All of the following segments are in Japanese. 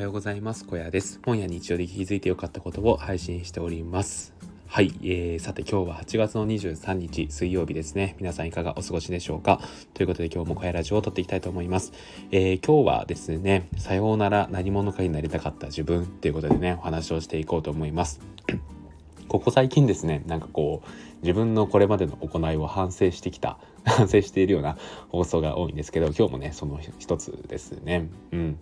はようございます。小屋です。本や日常で気づいてよかったことを配信しております。はい、えー、さて今日は8月の23日水曜日ですね。皆さんいかがお過ごしでしょうか？ということで今日も小屋ラジオを撮っていきたいと思います、えー、今日はですねさようなら何者かになりたかった自分ということでねお話をしていこうと思います。ここ最近ですねなんかこう自分のこれまでの行いを反省してきた 反省しているような放送が多いんですけど今日もねその一つですね。うん。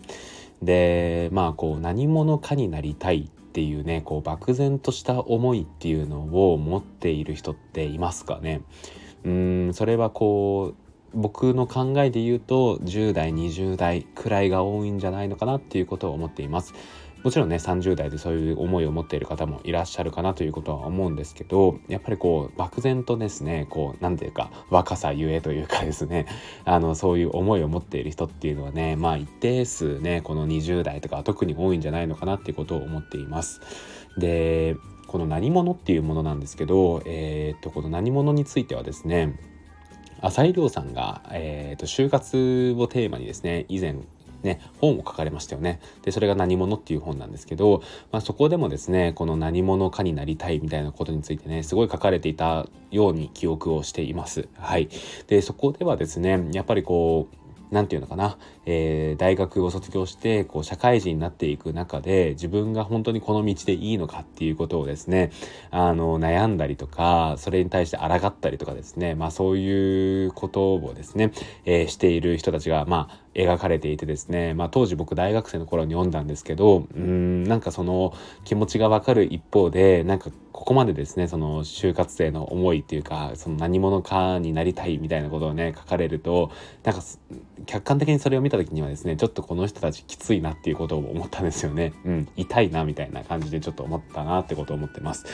でまあこう何者かになりたいっていうねこう漠然とした思いっていうのを持っている人っていますかねうんそれはこう僕の考えで言うと10代20代くらいが多いんじゃないのかなっていうことを思っています。もちろんね30代でそういう思いを持っている方もいらっしゃるかなということは思うんですけどやっぱりこう漠然とですねこう何ていうか若さゆえというかですね あのそういう思いを持っている人っていうのはねまあ一定数ねこの20代とか特に多いんじゃないのかなっていうことを思っています。でこの何者っていうものなんですけど、えー、っとこの何者についてはですね浅井亮さんが、えーと就活をテーマにですね以前ね、本を書かれましたよね。で、それが何者っていう本なんですけど、まあ、そこでもですね、この何者かになりたいみたいなことについてね、すごい書かれていたように記憶をしています。はい。で、そこではですね、やっぱりこう、何て言うのかな、えー、大学を卒業してこう社会人になっていく中で自分が本当にこの道でいいのかっていうことをですねあの悩んだりとかそれに対して抗ったりとかですねまあそういうことをですね、えー、している人たちがまあ描かれていてですね、まあ、当時僕大学生の頃に読んだんですけどうんなんかその気持ちがわかる一方でなんかここまでですねその就活生の思いっていうかその何者かになりたいみたいなことをね書かれるとなんか客観的にそれを見た時にはですねちょっとこの人たちきついなっていうことを思ったんですよね。うん、痛いなみたいな感じでちょっと思ったなってことを思ってます。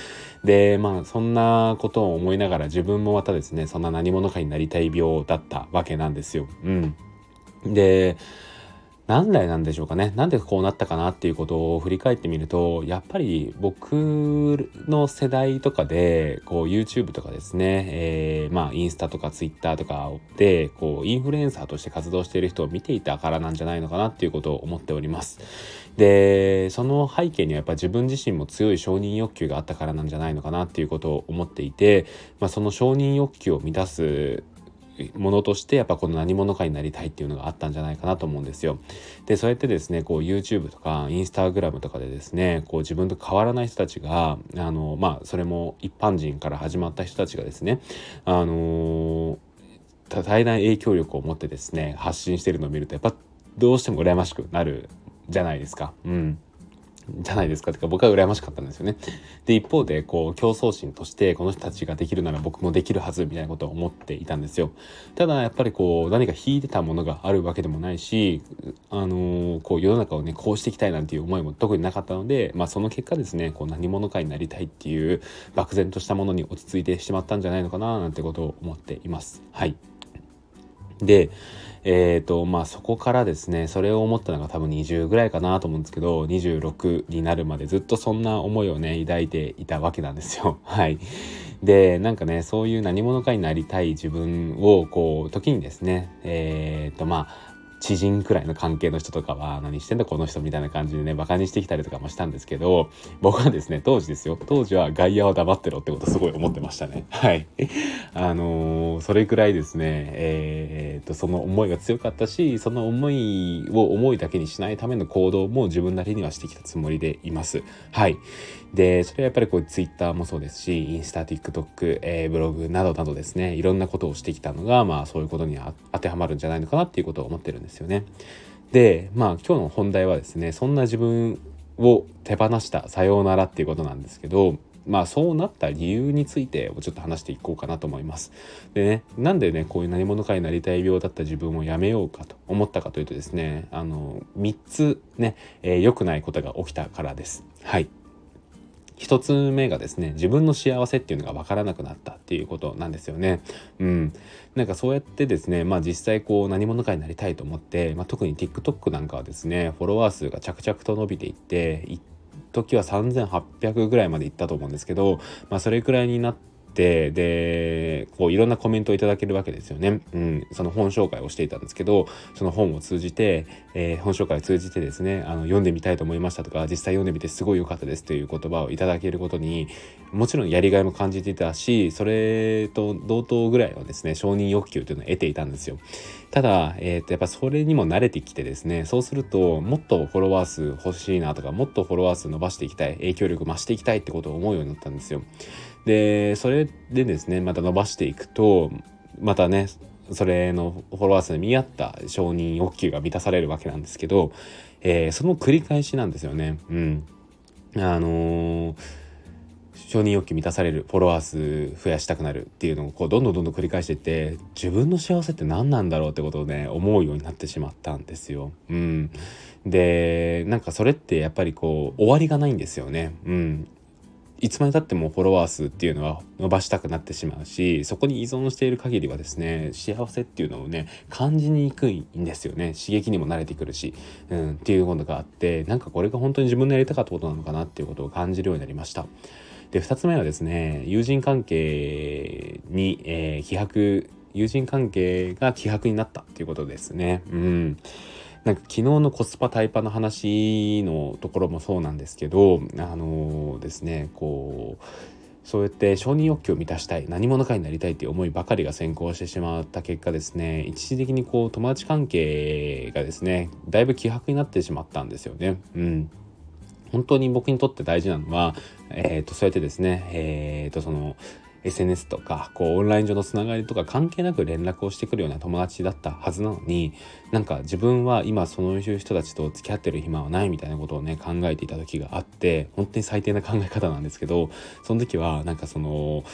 でまあそんなことを思いながら自分もまたですねそんな何者かになりたい病だったわけなんですよ。うん、で何代なんでしょうかねなんでこうなったかなっていうことを振り返ってみるとやっぱり僕の世代とかでこう YouTube とかですね、えー、まあインスタとか Twitter とかでこうインフルエンサーとして活動している人を見ていたからなんじゃないのかなっていうことを思っております。でその背景にはやっぱ自分自身も強い承認欲求があったからなんじゃないのかなっていうことを思っていて、まあ、その承認欲求を満たすものとしてやっぱこの何者かになりたいっていうのがあったんじゃないかなと思うんですよ。でそうやってですねこう YouTube とか Instagram とかでですねこう自分と変わらない人たちがあのまあそれも一般人から始まった人たちがですねあの多大な影響力を持ってですね発信してるのを見るとやっぱどうしても羨ましくなるじゃないですか。うんじゃないですかってか僕は羨ましかったんですよね。で一方でこう競争心としてこの人たちができるなら僕もできるはずみたいなことを思っていたんですよ。ただやっぱりこう何か引いてたものがあるわけでもないしあのー、こう世の中をねこうしていきたいなんていう思いも特になかったので、まあ、その結果ですねこう何者かになりたいっていう漠然としたものに落ち着いてしまったんじゃないのかななんてことを思っています。はいでえーとまあ、そこからですねそれを思ったのが多分20ぐらいかなと思うんですけど26になるまでずっとそんな思いをね抱いていたわけなんですよ。はいでなんかねそういう何者かになりたい自分をこう時にですねえっ、ー、とまあ知人くらいの関係の人とかは何してんだこの人みたいな感じでねバカにしてきたりとかもしたんですけど僕はですね当時ですよ。当時は外野は黙ってろってことすごい思ってましたね。はい。あのー、それくらいですねえー、っとその思いが強かったしその思いを思いだけにしないための行動も自分なりにはしてきたつもりでいます。はい。で、それはやっぱりこう Twitter もそうですし、インスタ、TikTok、えー、ブログなどなどですね、いろんなことをしてきたのが、まあそういうことに当てはまるんじゃないのかなっていうことを思ってるんですよね。で、まあ今日の本題はですね、そんな自分を手放したさようならっていうことなんですけど、まあそうなった理由についてをちょっと話していこうかなと思います。でね、なんでね、こういう何者かになりたい病だった自分をやめようかと思ったかというとですね、あの、3つね、えー、良くないことが起きたからです。はい。一つ目がですね自分の幸せっていうのが分からなくなったっていうことなんですよね。うん、なんかそうやってですねまあ実際こう何者かになりたいと思って、まあ、特に TikTok なんかはですねフォロワー数が着々と伸びていって一時は3800ぐらいまでいったと思うんですけど、まあ、それくらいになってってでこういろんなコメントをいただけるわけですよね、うん、その本紹介をしていたんですけどその本を通じて、えー、本紹介を通じてですねあの読んでみたいと思いましたとか実際読んでみてすごい良かったですという言葉をいただけることにもちろんやりがいも感じていたしそれと同等ぐらいのですね承認欲求というのを得ていたんですよ。ただ、えー、とやっぱそれにも慣れてきてですねそうするともっとフォロワー数欲しいなとかもっとフォロワー数伸ばしていきたい影響力増していきたいってことを思うようになったんですよ。でそれでですねまた伸ばしていくとまたねそれのフォロワー数に見合った承認欲求が満たされるわけなんですけど、えー、その繰り返しなんですよね。うん、あのー、承認欲求満たされるフォロワー数増やしたくなるっていうのをこうどんどんどんどん繰り返していって自分の幸せって何なんだろうってことをね思うようになってしまったんですよ。うん、でなんかそれってやっぱりこう終わりがないんですよね。うん、いつまでたってもフォロワー数っていうのは伸ばしたくなってしまうしそこに依存している限りはですね幸せっていうのをね感じにくいんですよね刺激にも慣れてくるし、うん、っていうことがあってなんかこれが本当に自分のやりたかったことなのかなっていうことを感じるようになりました。で2つ目はですね友人関係に、えー、希薄友人関係が希薄になったっていうことですね。うんなんか昨日のコスパタイパの話のところもそうなんですけどあのー、ですねこうそうやって承認欲求を満たしたい何者かになりたいっていう思いばかりが先行してしまった結果ですね一時的にこう友達関係がですねだいぶ希薄になってしまったんですよね。うん本当に僕にとって大事なのは、えーと、そうやってですね、えーとその SNS とかこうオンライン上のつながりとか関係なく連絡をしてくるような友達だったはずなのになんか自分は今そういう人たちと付き合ってる暇はないみたいなことをね考えていた時があって本当に最低な考え方なんですけどその時はなんかその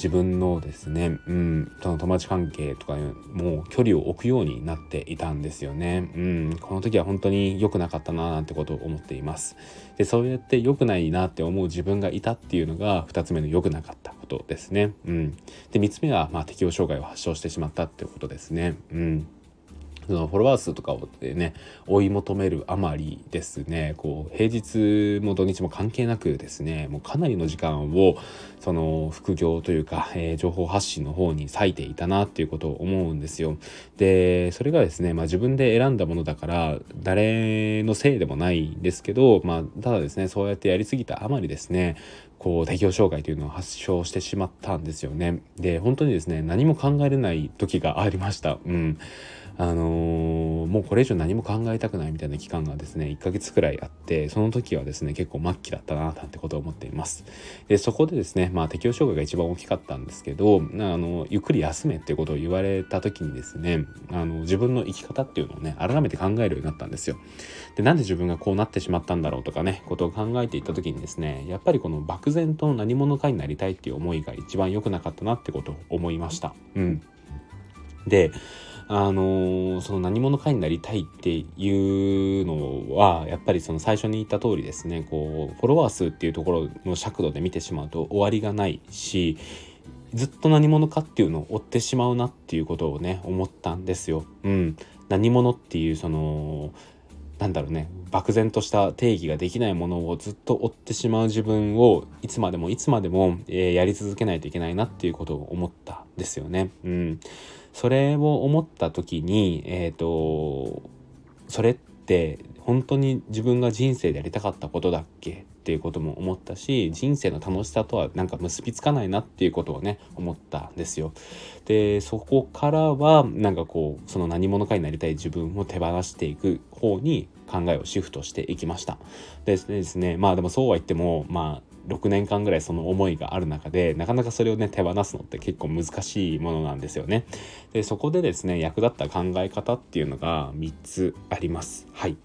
自分のですね、うん、その友達関係とかもう距離を置くようになっていたんですよね。うん、この時は本当に良くなかったななんてことを思っています。で、そうやって良くないなって思う自分がいたっていうのが2つ目の良くなかったことですね。うん。で、3つ目は、まあ、適応障害を発症してしまったってことですね。うん。そのフォロワー数とかをね追い求めるあまりですねこう平日も土日も関係なくですねもうかなりの時間をその副業というか、えー、情報発信の方に割いていたなっていうことを思うんですよ。でそれがですね、まあ、自分で選んだものだから誰のせいでもないんですけど、まあ、ただですねそうやってやりすぎたあまりですねこう適応障害というのを発症してしまったんですよね。で本当にですね何も考えれない時がありました。うんあのー、もうこれ以上何も考えたくないみたいな期間がですね1ヶ月くらいあってその時はですね結構末期だったななんてことを思っています。でそこでですねまあ適応障害が一番大きかったんですけどあのゆっくり休めっていうことを言われた時にですねあの自分の生き方っていうのをね改めて考えるようになったんですよ。でなんで自分がこうなってしまったんだろうとかねことを考えていった時にですねやっぱりこの漠然と何者かになりたいっていう思いが一番良くなかったなってことを思いました。うん。であのその何者かになりたいっていうのはやっぱりその最初に言った通りですねこうフォロワー数っていうところの尺度で見てしまうと終わりがないしずっと何者かっていうのを追ってしまうなっていうことをね思ったんですよ。うん、何者っていうそのなんだろうね漠然とした定義ができないものをずっと追ってしまう自分をいつまでもいつまでも、えー、やり続けないといけないなっていうことを思ったんですよね。うんそれを思った時にえっ、ー、とそれって本当に自分が人生でやりたかったことだっけ？っていうことも思ったし人生の楽しさとはなんか結びつかないなっていうことをね思ったんですよ。でそこからはなんかこうその何者かになりたい自分を手放していく方に考えをシフトしていきました。でですねまあでもそうは言ってもまあ6年間ぐらいその思いがある中でなかなかそれをね手放すのって結構難しいものなんですよね。でそこでですね役立った考え方っていうのが3つあります。はい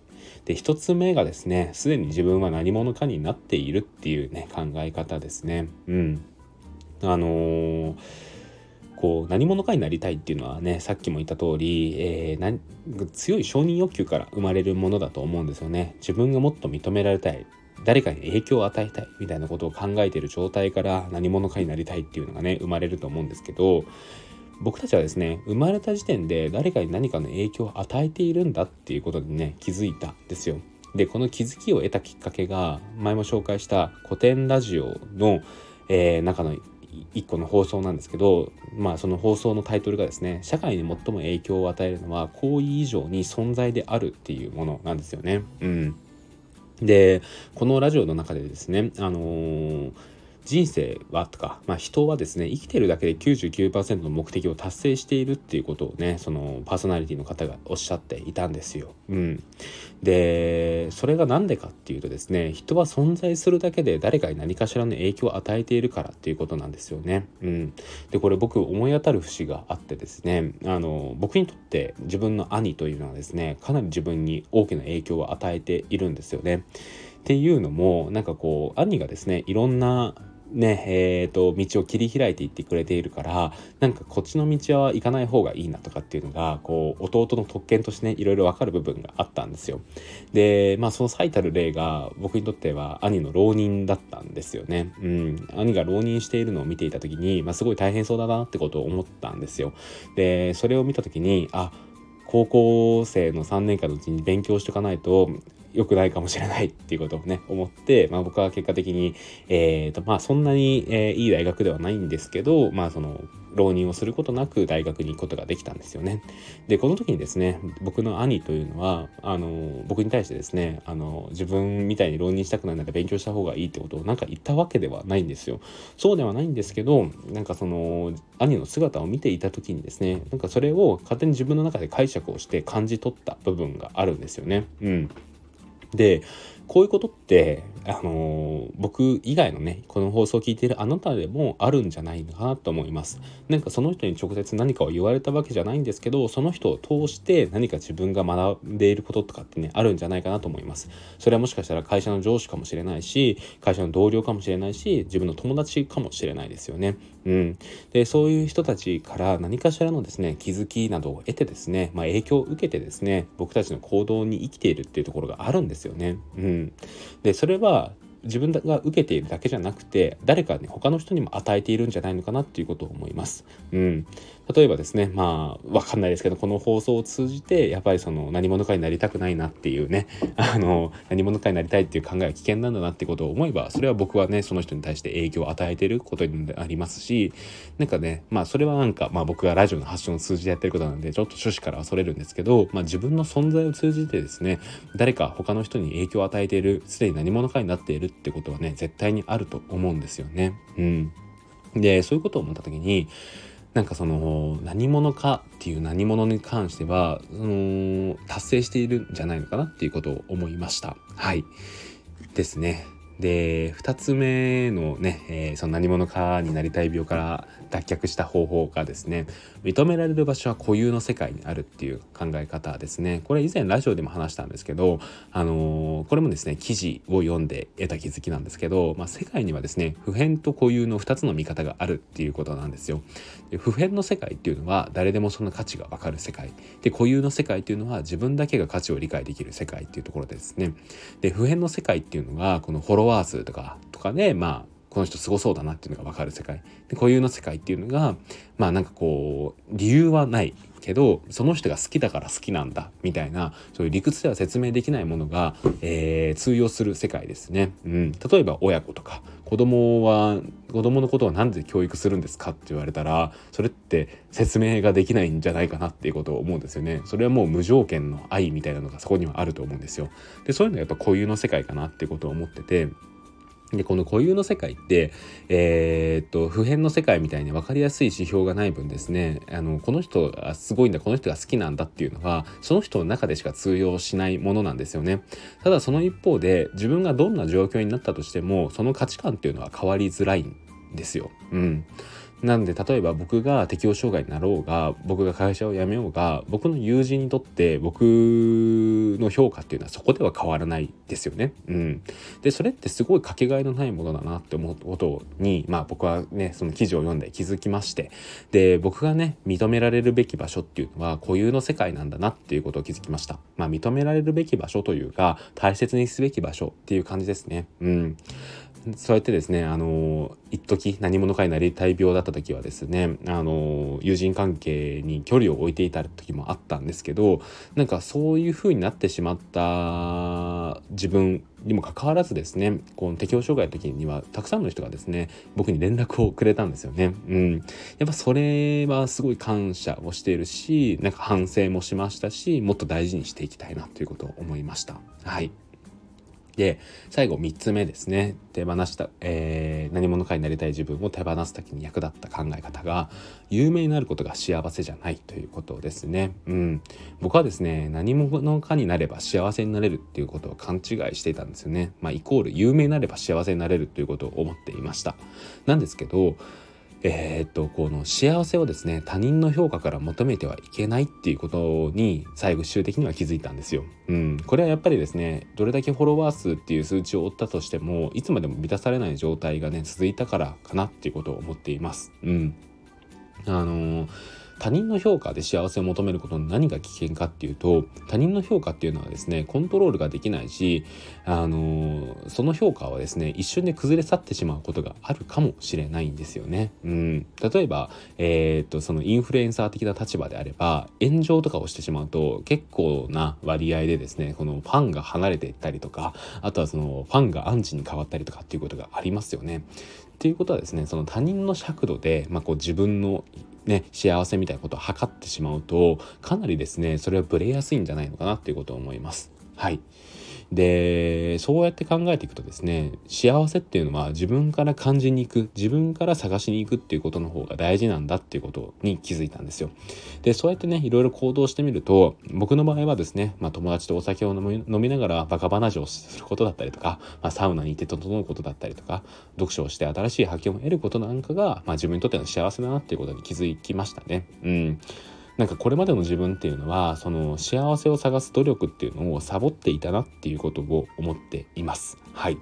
で1つ目がですねすでに自分は何者かになっているっていうね考え方ですね。うんあのーこう何者かになりたいっていうのはねさっきも言った通り、えー、強い承認欲求から生まれるものだと思うんですよね自分がもっと認められたい誰かに影響を与えたいみたいなことを考えている状態から何者かになりたいっていうのがね生まれると思うんですけど僕たちはですね生まれた時点で誰かに何かの影響を与えているんだっていうことにね気づいたんですよ。でこの気づきを得たきっかけが前も紹介した古典ラジオの、えー、中の1個の放送なんですけど、まあ、その放送のタイトルがですね社会に最も影響を与えるのは行為以上に存在であるっていうものなんですよね。うん、でこのラジオの中でですね、あのー人生はとか、まあ、人はですね生きてるだけで99%の目的を達成しているっていうことをねそのパーソナリティの方がおっしゃっていたんですよ。うん、でそれが何でかっていうとですね人は存在するだけで誰かに何かしらの影響を与えているからっていうことなんですよね。うん、でこれ僕思い当たる節があってですねあの僕にとって自分の兄というのはですねかなり自分に大きな影響を与えているんですよね。っていうのもなんかこう兄がですねいろんなねえーと、道を切り開いていってくれているからなんかこっちの道は行かない方がいいなとかっていうのがこう弟の特権としてねいろいろ分かる部分があったんですよ。でまあその最たる例が僕にとっては兄の浪人だったんですよね。うん、兄が浪人しているのを見ていた時に、まあ、すごい大変そうだなってことを思ったんですよ。でそれを見た時にあ高校生の3年間のうちに勉強しておかないと良くないかもしれないっていうことをね思って、まあ、僕は結果的に、えーとまあ、そんなに、えー、いい大学ではないんですけど、まあ、その浪人をすることなく大学に行くことができたんですよね。でこの時にですね僕の兄というのはあの僕に対してですねあの自分みたいに浪人したくないなら勉強した方がいいってことをなんか言ったわけではないんですよ。そうではないんですけどなんかその兄の姿を見ていた時にですねなんかそれを勝手に自分の中で解釈をして感じ取った部分があるんですよね。うんでこういうことってあの僕以外のねこの放送を聞いているあなたでもあるんじゃないかなと思います。なんかその人に直接何かを言われたわけじゃないんですけどその人を通して何か自分が学んでいることとかってねあるんじゃないかなと思います。それはもしかしたら会社の上司かもしれないし会社の同僚かもしれないし自分の友達かもしれないですよね。うん。でそういう人たちから何かしらのですね気づきなどを得てですね、まあ、影響を受けてですね僕たちの行動に生きているっていうところがあるんですよね。うん。でそれは自分が受けているだけじゃなくて誰かね他の人にも与えているんじゃないのかなっていうことを思います。うん、例えばですねまあわかんないですけどこの放送を通じてやっぱりその何者かになりたくないなっていうね あの何者かになりたいっていう考えは危険なんだなってことを思えばそれは僕はねその人に対して影響を与えてることになりますしなんかねまあそれはなんかまあ僕がラジオの発信を通じてやってることなんでちょっと趣旨からはそれるんですけど、まあ、自分の存在を通じてですね誰か他の人に影響を与えているすでに何者かになっているってことはね絶対にあると思うんですよね。うん、でそういうことを思った時になんかその何者かっていう何者に関してはその達成しているんじゃないのかなっていうことを思いました。はいですね。で2つ目のね、えー、その何者かになりたい病から脱却した方法がですね認められる場所は固有の世界にあるっていう考え方ですね。これ以前ラジオでも話したんですけど、あのー、これもですね記事を読んで得た気づきなんですけど、まあ、世界にはですね普遍と固有の2つの見方があるっていうことなんですよ。で普遍の世界っていうのは誰でもその価値が分かる世界。で固有の世界っていうのは自分だけが価値を理解できる世界っていうところですね。で普遍の世界っていうのがこのフォロワー数とかとかでまあこの人すごそうだなっていうのが分かる世界。で固有の世界っていうのがまあなんかこう理由はないけどその人が好きだから好きなんだみたいなそういう理屈では説明できないものが、えー、通用する世界ですね、うん、例えば親子とか子供は子供のことは何で教育するんですかって言われたらそれって説明ができないんじゃないかなっていうことを思うんですよね。それはもう無条件の愛みたいなのがそこにはあると思うんですよ。でそういうのはやっぱ固有の世界かなっていうことを思っててでこの固有の世界って、えー、っと普遍の世界みたいに分かりやすい指標がない分ですねあのこの人がすごいんだこの人が好きなんだっていうのはその人の中でしか通用しないものなんですよねただその一方で自分がどんな状況になったとしてもその価値観っていうのは変わりづらいんですよ。うんなんで例えば僕が適応障害になろうが僕が会社を辞めようが僕の友人にとって僕の評価っていうのはそこでは変わらないですよね。うん、でそれってすごいかけがえのないものだなって思うことに、まあ、僕はねその記事を読んで気づきましてで僕がね認められるべき場所っていうのは固有の世界なんだなっていうことを気づきました。まあ、認められるべき場所というか大切にすべき場所っていう感じですね。うんそうやってですねあの一時何者かになりたい病だった時はですねあの友人関係に距離を置いていた時もあったんですけどなんかそういう風になってしまった自分にもかかわらずですねこの適応障害の時にはたくさんの人がですね僕に連絡をくれたんですよね。うん、やっぱそれはすごい感謝をしているしなんか反省もしましたしもっと大事にしていきたいなということを思いました。はいで最後3つ目ですね手放した、えー、何者かになりたい自分を手放す時に役立った考え方が有名になることが幸せじゃないということですね。うん、僕はですね何者かになれば幸せになれるっていうことを勘違いしていたんですよね。まあ、イコール有名になれば幸せになれるということを思っていました。なんですけどえー、っとこの幸せをですね他人の評価から求めてはいけないっていうことに最後終的には気づいたんですよ。うん、これはやっぱりですねどれだけフォロワー数っていう数値を追ったとしてもいつまでも満たされない状態がね続いたからかなっていうことを思っています。うん、あのー他人の評価で幸せを求めることの何が危険かっていうと他人の評価っていうのはですねコントロールができないしあのその評価はですね一瞬で崩れ去ってしまうことがあるかもしれないんですよね。うん、例えば、えー、っとそのインフルエンサー的な立場であれば炎上とかをしてしまうと結構な割合でですねこのファンが離れていったりとかあとはそのファンがアンチに変わったりとかっていうことがありますよね。っていうことはですねその他人の尺度で、まあ、こう自分のね、幸せみたいなことを測ってしまうとかなりですねそれはブレやすいんじゃないのかなっていうことを思います。はいでそうやって考えていくとですね幸せっていうのは自分から感じに行く自分から探しに行くっていうことの方が大事なんだっていうことに気づいたんですよ。でそうやってねいろいろ行動してみると僕の場合はですね、まあ、友達とお酒を飲みながらバカ話をすることだったりとか、まあ、サウナに行って整うことだったりとか読書をして新しい発見を得ることなんかが、まあ、自分にとっての幸せだなっていうことに気づきましたね。うんなんかこれまでの自分っていうのはその幸せを探す努力っていうのをサボっていたなっていうことを思っています。はい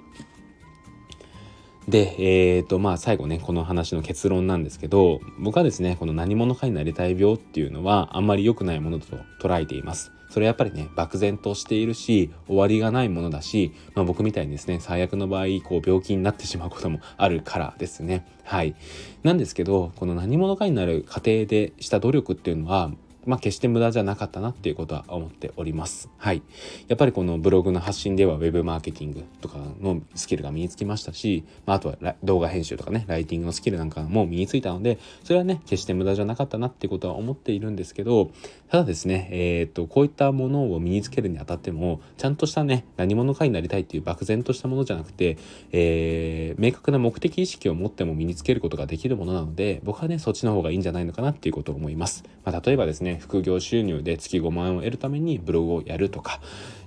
で、えーとまあ、最後ねこの話の結論なんですけど僕はですねこの何者かになりたい病っていうのはあんまり良くないものと捉えています。それやっぱりね漠然としているし終わりがないものだし、まあ、僕みたいにですね最悪の場合こう病気になってしまうこともあるからですね。はい。なんですけどこの何者かになる過程でした努力っていうのはまあ、決して無駄じゃなかったなっていうことは思っております。はい。やっぱりこのブログの発信では Web マーケティングとかのスキルが身につきましたし、まあ、あとは動画編集とかね、ライティングのスキルなんかも身についたので、それはね、決して無駄じゃなかったなっていうことは思っているんですけど、ただですね、えー、っと、こういったものを身につけるにあたっても、ちゃんとしたね、何者かになりたいっていう漠然としたものじゃなくて、えー、明確な目的意識を持っても身につけることができるものなので、僕はね、そっちの方がいいんじゃないのかなっていうことを思います。まあ、例えばですね、副業収入で月5万円を得るためにブログをやるとか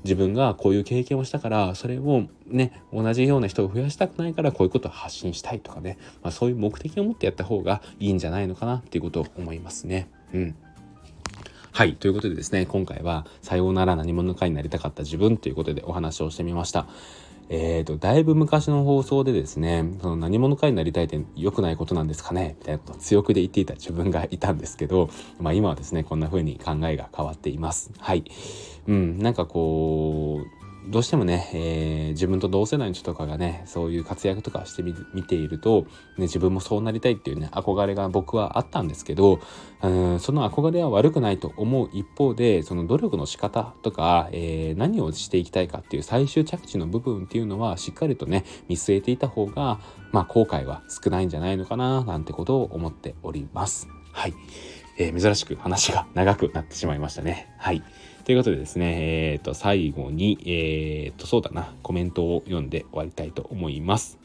自分がこういう経験をしたからそれをね同じような人を増やしたくないからこういうことを発信したいとかね、まあ、そういう目的を持ってやった方がいいんじゃないのかなっていうことを思いますね。うんはい。ということでですね、今回は、さようなら何者かになりたかった自分ということでお話をしてみました。えーと、だいぶ昔の放送でですねその何者かになりたいって良くないことなんですかねみたいなことを強くで言っていた自分がいたんですけど、まあ、今はですねこんな風に考えが変わっています。はい。うんなんかこうどうしてもね、えー、自分と同世代の人とかがねそういう活躍とかしてみ見ていると、ね、自分もそうなりたいっていうね憧れが僕はあったんですけどうんその憧れは悪くないと思う一方でその努力の仕方とか、えー、何をしていきたいかっていう最終着地の部分っていうのはしっかりとね見据えていた方がまあ後悔は少ないんじゃないのかななんてことを思っております。はい、えー、珍しく話が長くなってしまいましたね。はいということでですね、えっ、ー、と、最後に、えっ、ー、と、そうだな、コメントを読んで終わりたいと思います。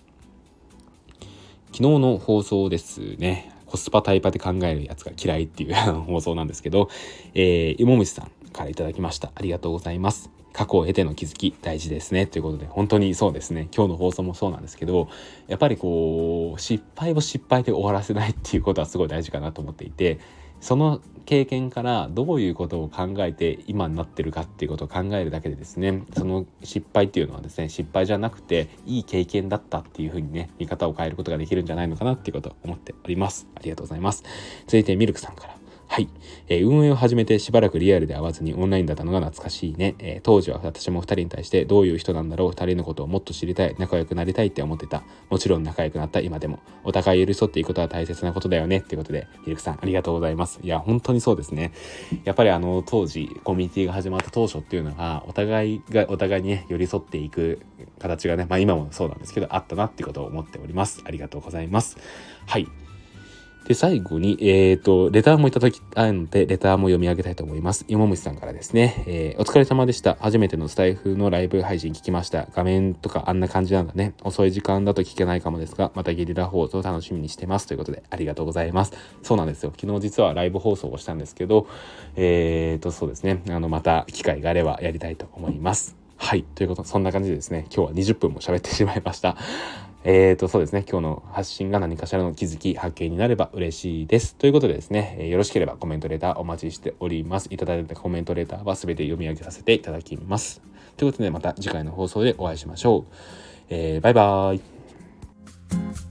昨日の放送ですね、コスパタイパで考えるやつが嫌いっていう 放送なんですけど、えー、芋虫さんから頂きました。ありがとうございます。過去を経ての気づき大事ですねということで本当にそうですね今日の放送もそうなんですけどやっぱりこう失敗を失敗で終わらせないっていうことはすごい大事かなと思っていてその経験からどういうことを考えて今になってるかっていうことを考えるだけでですねその失敗っていうのはですね失敗じゃなくていい経験だったっていうふうにね見方を変えることができるんじゃないのかなっていうことを思っております。ありがとうございます。続いてミルクさんから。はい、えー、運営を始めてしばらくリアルで会わずにオンラインだったのが懐かしいね、えー、当時は私も2人に対してどういう人なんだろう2人のことをもっと知りたい仲良くなりたいって思ってた。もちろん仲良くなった今でも。お互い寄り添っていくことは大切なことだよね。っていうことでミルクさんありがとうございます。いや本当にそうですね。やっぱりあの当時コミュニティが始まった当初っていうのがお互いがお互いにね寄り添っていく形がねまあ今もそうなんですけどあったなっていうことを思っております。ありがとうございます。はい。で、最後に、えっ、ー、と、レターもいただきたいので、レターも読み上げたいと思います。芋虫さんからですね、えー、お疲れ様でした。初めてのスタイフのライブ配信聞きました。画面とかあんな感じなんだね。遅い時間だと聞けないかもですが、またゲリラ放送楽しみにしてます。ということで、ありがとうございます。そうなんですよ。昨日実はライブ放送をしたんですけど、えっ、ー、と、そうですね。あの、また機会があればやりたいと思います。はい。ということ、そんな感じでですね、今日は20分も喋ってしまいました。えーと、そうですね、今日の発信が何かしらの気づき、発見になれば嬉しいです。ということでですね、えー、よろしければコメントレターお待ちしております。いただいたコメントレターは全て読み上げさせていただきます。ということで、また次回の放送でお会いしましょう。えー、バイバーイ。